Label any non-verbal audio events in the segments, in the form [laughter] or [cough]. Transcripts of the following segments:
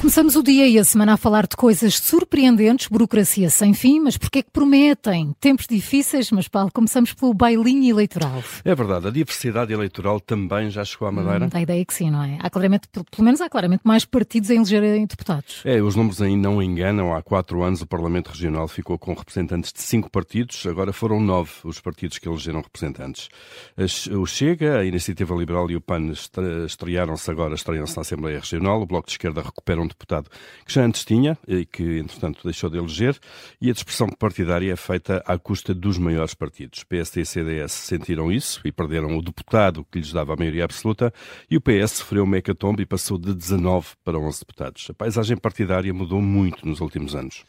Começamos o dia e a semana a falar de coisas surpreendentes, burocracia sem fim, mas porquê é que prometem? Tempos difíceis, mas Paulo, começamos pelo bailinho eleitoral. É verdade, a diversidade eleitoral também já chegou à Madeira? Hum, a ideia é que sim, não é? Há claramente, pelo menos há claramente mais partidos em elegerem deputados. É, os números ainda não enganam. Há quatro anos o Parlamento Regional ficou com representantes de cinco partidos, agora foram nove os partidos que elegeram representantes. O Chega, a Iniciativa Liberal e o PAN estrearam-se agora, estreiam-se na Assembleia Regional, o Bloco de Esquerda recupera um deputado que já antes tinha e que, entretanto, deixou de eleger, e a dispersão partidária é feita à custa dos maiores partidos. PSD e CDS sentiram isso e perderam o deputado que lhes dava a maioria absoluta, e o PS sofreu uma hecatombe e passou de 19 para 11 deputados. A paisagem partidária mudou muito nos últimos anos.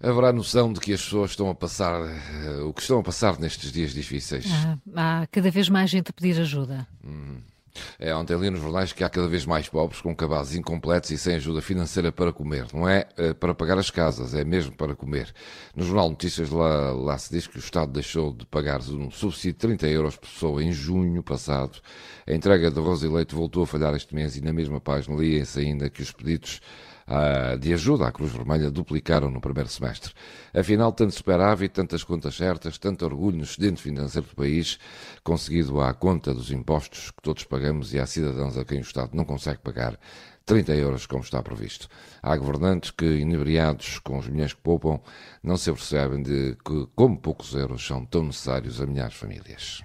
Haverá noção de que as pessoas estão a passar uh, o que estão a passar nestes dias difíceis. Ah, há cada vez mais gente a pedir ajuda. Hum. É, ontem li nos jornais que há cada vez mais pobres com cabazes incompletos e sem ajuda financeira para comer. Não é uh, para pagar as casas, é mesmo para comer. No Jornal Notícias lá, lá se diz que o Estado deixou de pagar um subsídio de 30 euros por pessoa em junho passado. A entrega de arroz e leite voltou a falhar este mês e na mesma página lia-se ainda que os pedidos de ajuda à Cruz Vermelha duplicaram no primeiro semestre. Afinal, tanto superávit, tantas contas certas, tanto orgulho no excedente financeiro do país, conseguido à conta dos impostos que todos pagamos e há cidadãos a quem o Estado não consegue pagar 30 euros como está previsto. Há governantes que, inebriados com os milhões que poupam, não se apercebem de que, como poucos euros são tão necessários a milhares de famílias.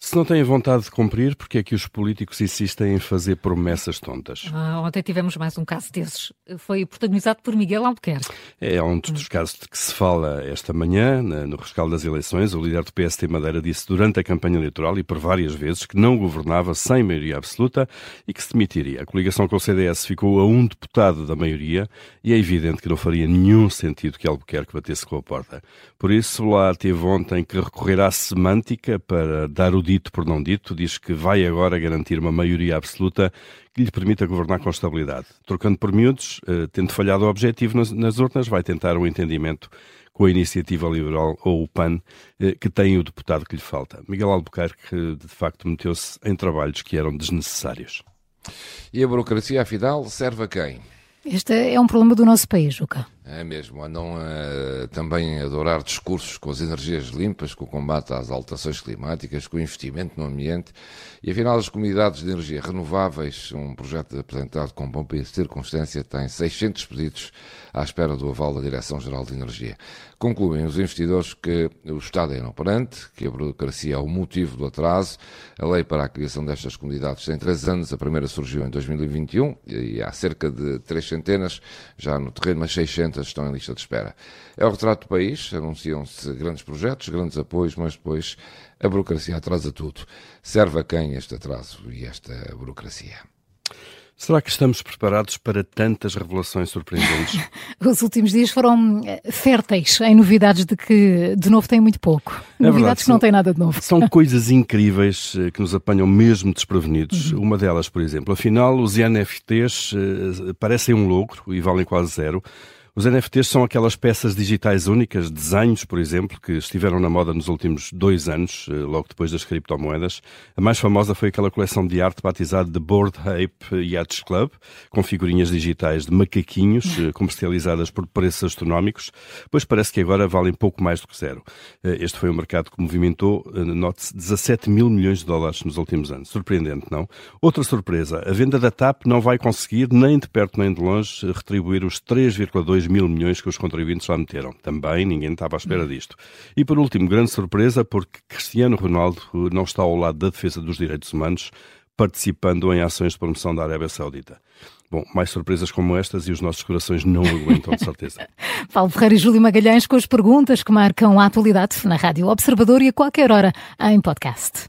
Se não têm vontade de cumprir, porque é que os políticos insistem em fazer promessas tontas? Ah, ontem tivemos mais um caso desses. Foi protagonizado por Miguel Albuquerque. É um dos casos de que se fala esta manhã, no rescaldo das eleições. O líder do PST Madeira disse durante a campanha eleitoral e por várias vezes que não governava sem maioria absoluta e que se demitiria. A coligação com o CDS ficou a um deputado da maioria e é evidente que não faria nenhum sentido que Albuquerque batesse com a porta. Por isso, lá teve ontem que recorrer à semântica para dar o dito por não dito, diz que vai agora garantir uma maioria absoluta que lhe permita governar com estabilidade. Trocando por miúdos, eh, tendo falhado o objetivo nas, nas urnas, vai tentar um entendimento com a Iniciativa Liberal ou o PAN, eh, que tem o deputado que lhe falta. Miguel Albuquerque, de facto, meteu-se em trabalhos que eram desnecessários. E a burocracia, afinal, serve a quem? Este é um problema do nosso país, Juca. É mesmo, andam uh, também a adorar discursos com as energias limpas, com o combate às alterações climáticas, com o investimento no ambiente e afinal as comunidades de energia renováveis, um projeto apresentado com bom e circunstância, tem 600 pedidos à espera do aval da Direção-Geral de Energia. Concluem os investidores que o Estado é inoperante, que a burocracia é o motivo do atraso. A lei para a criação destas comunidades tem três anos, a primeira surgiu em 2021 e há cerca de três centenas, já no terreno, mas 600 estão em lista de espera. É o retrato do país, anunciam-se grandes projetos, grandes apoios, mas depois a burocracia atrasa tudo. Serve a quem este atraso e esta burocracia? Será que estamos preparados para tantas revelações surpreendentes? [laughs] Os últimos dias foram eh, férteis em novidades de que, de novo, tem muito pouco. É novidades verdade, que não têm nada de novo. São [laughs] coisas incríveis eh, que nos apanham mesmo desprevenidos. Uhum. Uma delas, por exemplo, afinal, os NFTs uh, parecem um lucro e valem quase zero. Os NFTs são aquelas peças digitais únicas, desenhos, por exemplo, que estiveram na moda nos últimos dois anos, eh, logo depois das criptomoedas. A mais famosa foi aquela coleção de arte batizada de Board Ape Yachts Club, com figurinhas digitais de macaquinhos, eh, comercializadas por preços astronómicos, pois parece que agora valem pouco mais do que zero. Eh, este foi um mercado que movimentou, note-se, 17 mil milhões de dólares nos últimos anos. Surpreendente, não? Outra surpresa, a venda da TAP não vai conseguir, nem de perto nem de longe, retribuir os 3,2 mil milhões que os contribuintes lá meteram. Também ninguém estava à espera disto. E por último, grande surpresa, porque Cristiano Ronaldo não está ao lado da defesa dos direitos humanos, participando em ações de promoção da Arábia Saudita. Bom, mais surpresas como estas e os nossos corações não aguentam, de certeza. [laughs] Paulo Ferreira e Júlio Magalhães com as perguntas que marcam a atualidade na Rádio Observador e a qualquer hora em podcast.